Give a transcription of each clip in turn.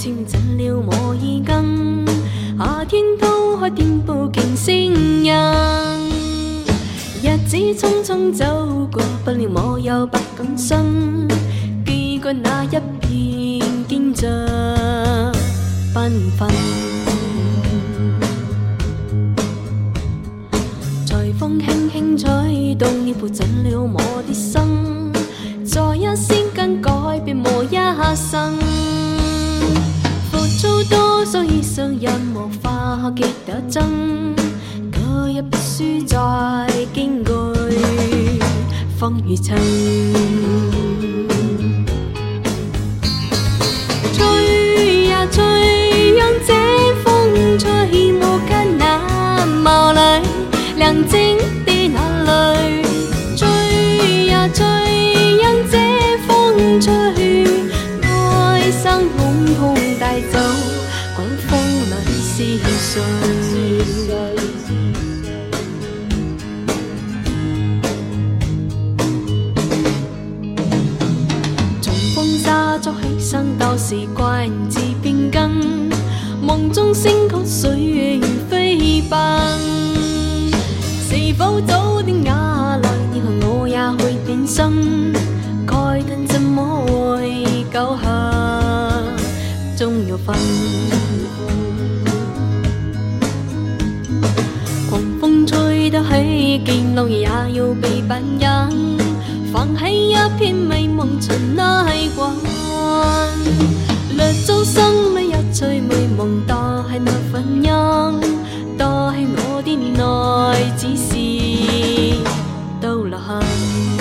情怎了我衣襟，夏天偷开店铺竞声音。日子匆匆走过，不料我又不敢生，记过那一片坚着缤纷。随风轻轻吹动，已铺怎了我的心，一生。浮躁多数以上人无法记得真，隔日必须再惊惧风雨尘。吹呀吹，让这风吹没跟那眸里亮晶的那泪。追呀追，让这风吹，哀伤统统带走，管风里是谁。从风沙中起身，到时怪人自变更。梦中星曲岁月如飞奔，是否早点雅来？以后我也会变心。盖灯怎么会久下终有分？狂风吹得起，见路也要被扮演，放起一片美梦尘埃滚。略遭生美一醉美梦，多系那份音，多系我的爱只是都流行。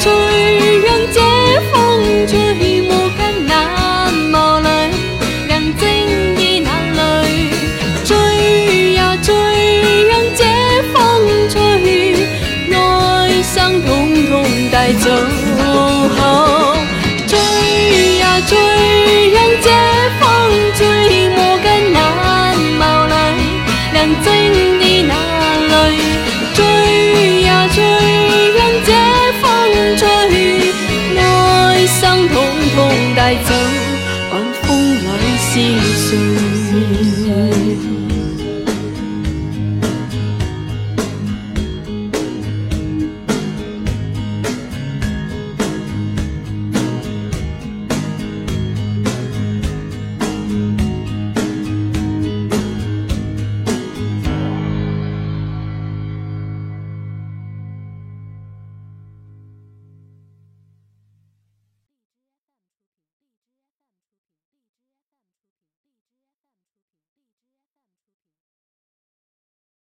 吹，让这风吹没跟那眸里亮晶的那泪。吹呀吹，让这风吹，哀伤通通带走。追呀追，带走，管风里是谁？